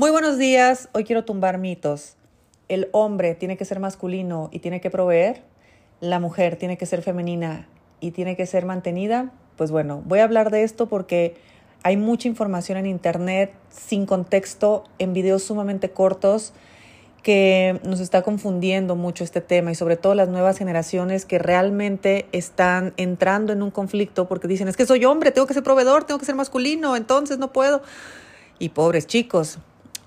Muy buenos días, hoy quiero tumbar mitos. El hombre tiene que ser masculino y tiene que proveer, la mujer tiene que ser femenina y tiene que ser mantenida. Pues bueno, voy a hablar de esto porque hay mucha información en internet sin contexto, en videos sumamente cortos que nos está confundiendo mucho este tema y sobre todo las nuevas generaciones que realmente están entrando en un conflicto porque dicen, es que soy hombre, tengo que ser proveedor, tengo que ser masculino, entonces no puedo. Y pobres chicos,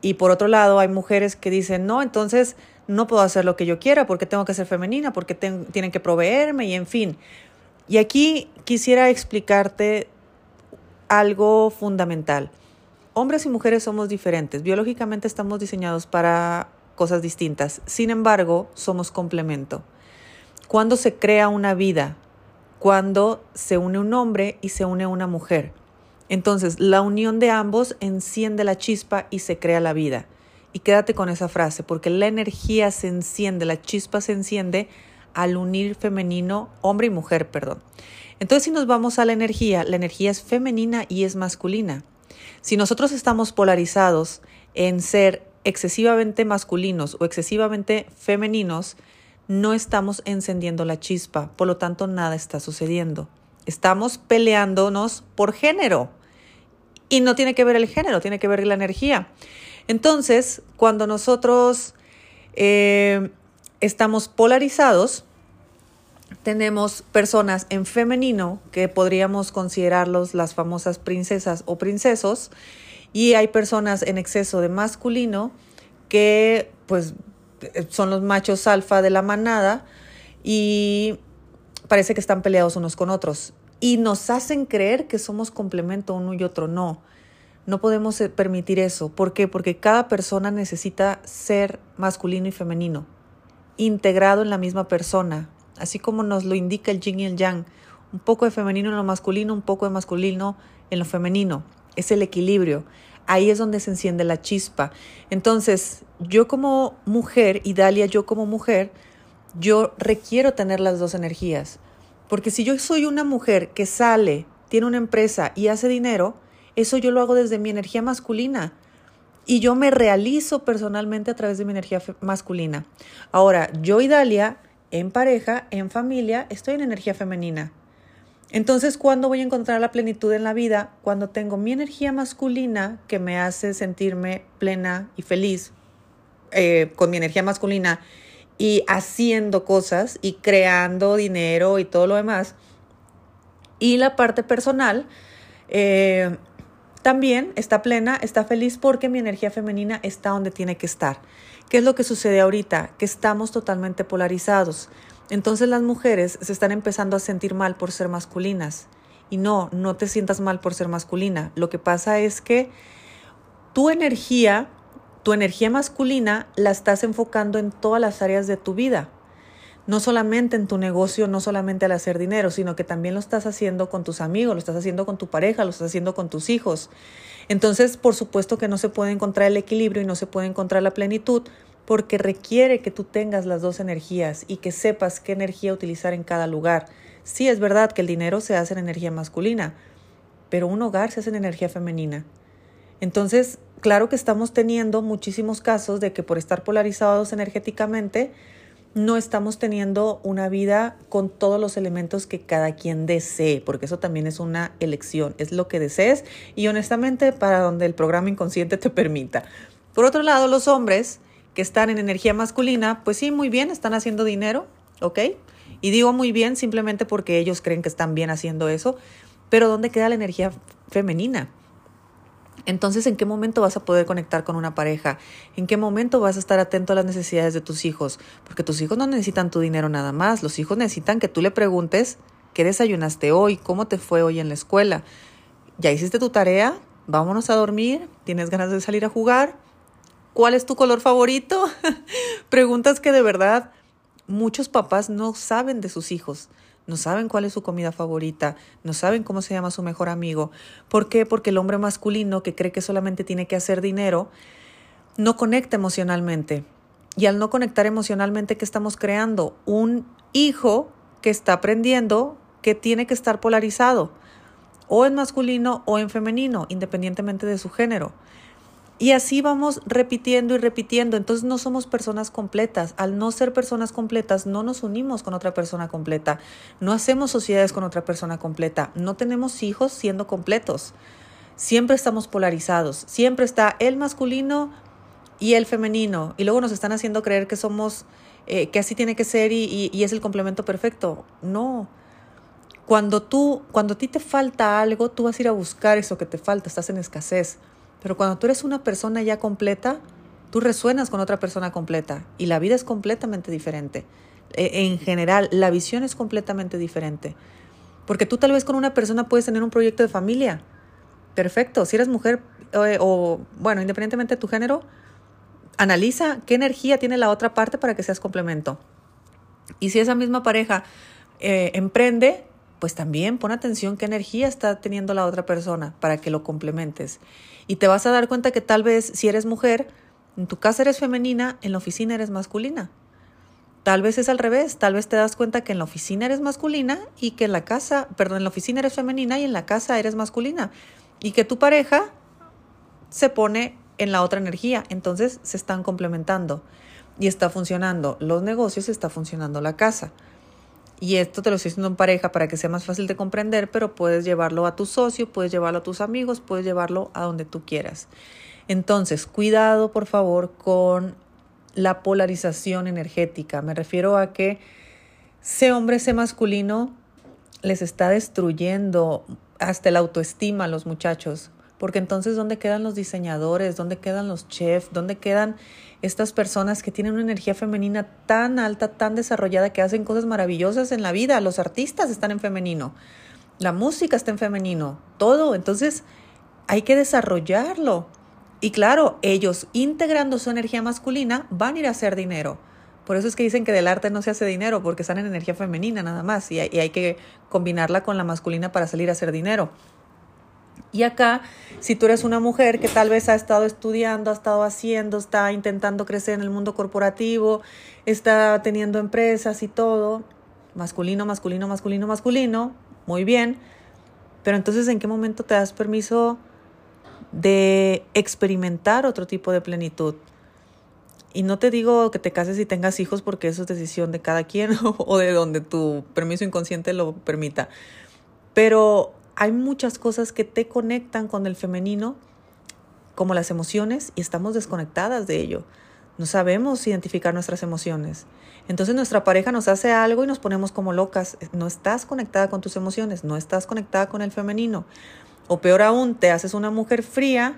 y por otro lado, hay mujeres que dicen, no, entonces no puedo hacer lo que yo quiera porque tengo que ser femenina, porque tienen que proveerme y en fin. Y aquí quisiera explicarte algo fundamental. Hombres y mujeres somos diferentes. Biológicamente estamos diseñados para cosas distintas. Sin embargo, somos complemento. Cuando se crea una vida, cuando se une un hombre y se une una mujer. Entonces, la unión de ambos enciende la chispa y se crea la vida. Y quédate con esa frase, porque la energía se enciende, la chispa se enciende al unir femenino, hombre y mujer, perdón. Entonces, si nos vamos a la energía, la energía es femenina y es masculina. Si nosotros estamos polarizados en ser excesivamente masculinos o excesivamente femeninos, no estamos encendiendo la chispa, por lo tanto nada está sucediendo. Estamos peleándonos por género. Y no tiene que ver el género, tiene que ver la energía. Entonces, cuando nosotros eh, estamos polarizados, tenemos personas en femenino que podríamos considerarlos las famosas princesas o princesos y hay personas en exceso de masculino que pues son los machos alfa de la manada y parece que están peleados unos con otros y nos hacen creer que somos complemento uno y otro. No, no podemos eh, permitir eso. ¿Por qué? Porque cada persona necesita ser masculino y femenino, integrado en la misma persona, así como nos lo indica el yin y el yang. Un poco de femenino en lo masculino, un poco de masculino en lo femenino. Es el equilibrio. Ahí es donde se enciende la chispa. Entonces, yo como mujer, y Dalia, yo como mujer, yo requiero tener las dos energías. Porque si yo soy una mujer que sale, tiene una empresa y hace dinero, eso yo lo hago desde mi energía masculina. Y yo me realizo personalmente a través de mi energía masculina. Ahora, yo y Dalia, en pareja, en familia, estoy en energía femenina. Entonces, ¿cuándo voy a encontrar la plenitud en la vida? Cuando tengo mi energía masculina que me hace sentirme plena y feliz eh, con mi energía masculina y haciendo cosas y creando dinero y todo lo demás. Y la parte personal eh, también está plena, está feliz porque mi energía femenina está donde tiene que estar. ¿Qué es lo que sucede ahorita? Que estamos totalmente polarizados. Entonces las mujeres se están empezando a sentir mal por ser masculinas. Y no, no te sientas mal por ser masculina. Lo que pasa es que tu energía tu energía masculina la estás enfocando en todas las áreas de tu vida. No solamente en tu negocio, no solamente al hacer dinero, sino que también lo estás haciendo con tus amigos, lo estás haciendo con tu pareja, lo estás haciendo con tus hijos. Entonces, por supuesto que no se puede encontrar el equilibrio y no se puede encontrar la plenitud porque requiere que tú tengas las dos energías y que sepas qué energía utilizar en cada lugar. Sí, es verdad que el dinero se hace en energía masculina, pero un hogar se hace en energía femenina. Entonces, claro que estamos teniendo muchísimos casos de que por estar polarizados energéticamente, no estamos teniendo una vida con todos los elementos que cada quien desee, porque eso también es una elección, es lo que desees y honestamente para donde el programa inconsciente te permita. Por otro lado, los hombres que están en energía masculina, pues sí, muy bien, están haciendo dinero, ¿ok? Y digo muy bien simplemente porque ellos creen que están bien haciendo eso, pero ¿dónde queda la energía femenina? Entonces, ¿en qué momento vas a poder conectar con una pareja? ¿En qué momento vas a estar atento a las necesidades de tus hijos? Porque tus hijos no necesitan tu dinero nada más, los hijos necesitan que tú le preguntes qué desayunaste hoy, cómo te fue hoy en la escuela. ¿Ya hiciste tu tarea? Vámonos a dormir. ¿Tienes ganas de salir a jugar? ¿Cuál es tu color favorito? Preguntas que de verdad muchos papás no saben de sus hijos no saben cuál es su comida favorita, no saben cómo se llama su mejor amigo. ¿Por qué? Porque el hombre masculino que cree que solamente tiene que hacer dinero, no conecta emocionalmente. Y al no conectar emocionalmente, ¿qué estamos creando? Un hijo que está aprendiendo que tiene que estar polarizado, o en masculino o en femenino, independientemente de su género. Y así vamos repitiendo y repitiendo. Entonces no somos personas completas. Al no ser personas completas, no nos unimos con otra persona completa. No hacemos sociedades con otra persona completa. No tenemos hijos siendo completos. Siempre estamos polarizados. Siempre está el masculino y el femenino. Y luego nos están haciendo creer que somos, eh, que así tiene que ser y, y es el complemento perfecto. No. Cuando tú, cuando a ti te falta algo, tú vas a ir a buscar eso que te falta. Estás en escasez. Pero cuando tú eres una persona ya completa, tú resuenas con otra persona completa y la vida es completamente diferente. E, en general, la visión es completamente diferente. Porque tú tal vez con una persona puedes tener un proyecto de familia. Perfecto. Si eres mujer eh, o, bueno, independientemente de tu género, analiza qué energía tiene la otra parte para que seas complemento. Y si esa misma pareja eh, emprende, pues también pon atención qué energía está teniendo la otra persona para que lo complementes. Y te vas a dar cuenta que tal vez si eres mujer, en tu casa eres femenina, en la oficina eres masculina. Tal vez es al revés, tal vez te das cuenta que en la oficina eres masculina y que en la casa, perdón, en la oficina eres femenina y en la casa eres masculina. Y que tu pareja se pone en la otra energía, entonces se están complementando y está funcionando los negocios, está funcionando la casa. Y esto te lo estoy diciendo en pareja para que sea más fácil de comprender, pero puedes llevarlo a tu socio, puedes llevarlo a tus amigos, puedes llevarlo a donde tú quieras. Entonces, cuidado por favor con la polarización energética. Me refiero a que ese hombre, ese masculino, les está destruyendo hasta la autoestima a los muchachos. Porque entonces, ¿dónde quedan los diseñadores? ¿Dónde quedan los chefs? ¿Dónde quedan estas personas que tienen una energía femenina tan alta, tan desarrollada, que hacen cosas maravillosas en la vida? Los artistas están en femenino, la música está en femenino, todo. Entonces, hay que desarrollarlo. Y claro, ellos integrando su energía masculina van a ir a hacer dinero. Por eso es que dicen que del arte no se hace dinero, porque están en energía femenina nada más y hay, que combinarla con la masculina para salir a hacer dinero. Y acá, si tú eres una mujer que tal vez ha estado estudiando, ha estado haciendo, está intentando crecer en el mundo corporativo, está teniendo empresas y todo, masculino, masculino, masculino, masculino, muy bien, pero entonces ¿en qué momento te das permiso de experimentar otro tipo de plenitud? Y no te digo que te cases y tengas hijos porque eso es decisión de cada quien o de donde tu permiso inconsciente lo permita. Pero hay muchas cosas que te conectan con el femenino, como las emociones, y estamos desconectadas de ello. No sabemos identificar nuestras emociones. Entonces nuestra pareja nos hace algo y nos ponemos como locas. No estás conectada con tus emociones, no estás conectada con el femenino. O peor aún, te haces una mujer fría,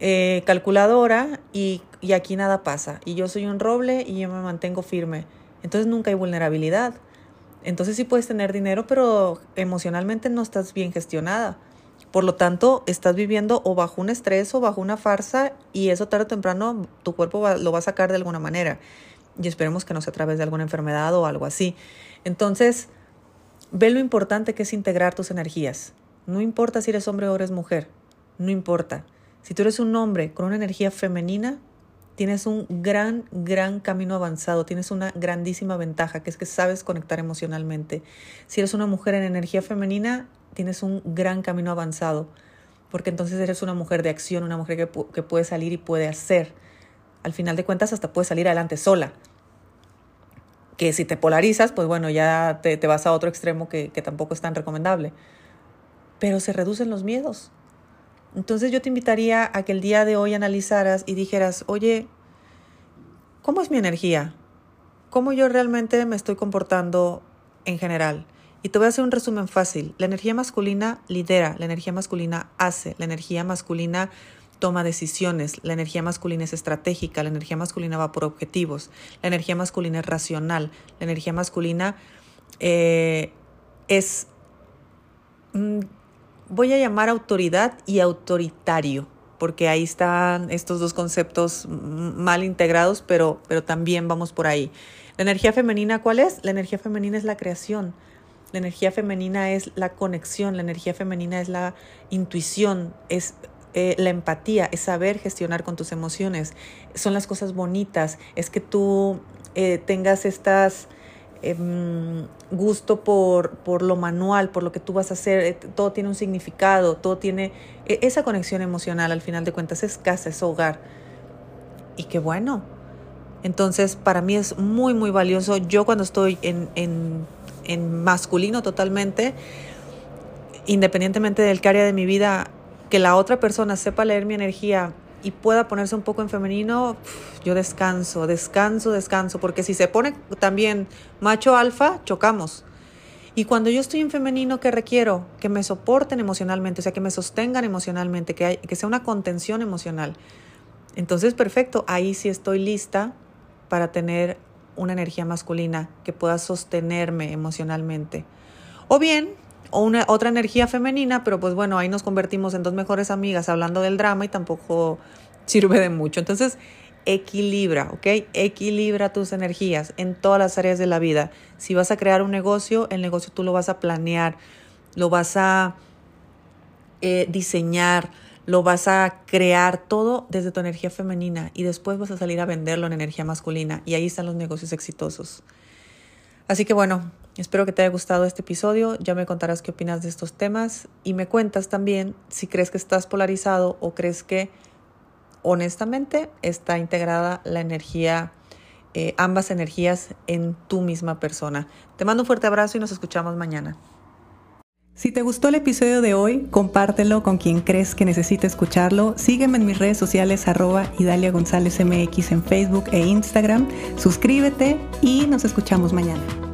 eh, calculadora y, y aquí nada pasa. Y yo soy un roble y yo me mantengo firme. Entonces nunca hay vulnerabilidad. Entonces sí puedes tener dinero, pero emocionalmente no estás bien gestionada. Por lo tanto, estás viviendo o bajo un estrés o bajo una farsa y eso tarde o temprano tu cuerpo lo va a sacar de alguna manera. Y esperemos que no sea a través de alguna enfermedad o algo así. Entonces, ve lo importante que es integrar tus energías. No importa si eres hombre o eres mujer, no importa. Si tú eres un hombre con una energía femenina, tienes un gran, gran camino avanzado, tienes una grandísima ventaja, que es que sabes conectar emocionalmente. Si eres una mujer en energía femenina, tienes un gran camino avanzado, porque entonces eres una mujer de acción, una mujer que, que puede salir y puede hacer. Al final de cuentas, hasta puedes salir adelante sola. Que si te polarizas, pues bueno, ya te, te vas a otro extremo que, que tampoco es tan recomendable. Pero se reducen los miedos entonces yo te invitaría a que el día de hoy analizaras y dijeras, oye, ¿cómo es mi energía? ¿Cómo yo realmente me estoy comportando en general? Y te voy a hacer un resumen fácil. La energía masculina lidera, la energía masculina hace, la energía masculina toma decisiones, la energía masculina es estratégica, la energía masculina va por objetivos, la energía masculina es racional, la energía masculina eh, es mm, voy a llamar autoridad y autoritario, porque ahí están estos dos conceptos mal integrados, pero, pero también vamos por ahí. La energía femenina, ¿cuál es? La energía femenina es la creación. La energía femenina es la conexión, la energía femenina es la intuición, es eh, la empatía, es saber gestionar con tus emociones. Son las cosas bonitas, es que tú eh, tengas estas em, gusto por, por, lo manual, por lo que tú vas a hacer, eh, todo tiene un significado, todo tiene e, esa conexión emocional al final de cuentas, es casa, es hogar. Y qué bueno. Entonces, para mí es muy, muy valioso. Yo cuando estoy en, en, en masculino totalmente, independientemente del que área de mi vida, que la otra persona sepa leer mi energía y pueda ponerse un poco en femenino, yo descanso, descanso, descanso, porque si se pone también macho alfa, chocamos. Y cuando yo estoy en femenino, ¿qué requiero? Que me soporten emocionalmente, o sea, que me sostengan emocionalmente, que, que sea una contención emocional. Entonces, perfecto, ahí sí estoy lista para tener una energía masculina que pueda sostenerme emocionalmente. O bien, una, otra energía femenina, pero pues bueno, ahí nos convertimos en dos mejores amigas hablando del drama y tampoco sirve de mucho. Entonces, equilibra, ¿ok? Equilibra tus energías en todas las áreas de la vida. Si vas a crear un negocio, el negocio tú lo vas a planear, lo vas a eh, diseñar, lo vas a crear todo desde tu energía femenina y después vas a salir a venderlo en energía masculina y ahí están los negocios exitosos. Así que bueno, espero que te haya gustado este episodio, ya me contarás qué opinas de estos temas y me cuentas también si crees que estás polarizado o crees que honestamente está integrada la energía, eh, ambas energías en tu misma persona. Te mando un fuerte abrazo y nos escuchamos mañana. Si te gustó el episodio de hoy, compártelo con quien crees que necesite escucharlo. Sígueme en mis redes sociales arroba Idalia González MX en Facebook e Instagram. Suscríbete y nos escuchamos mañana.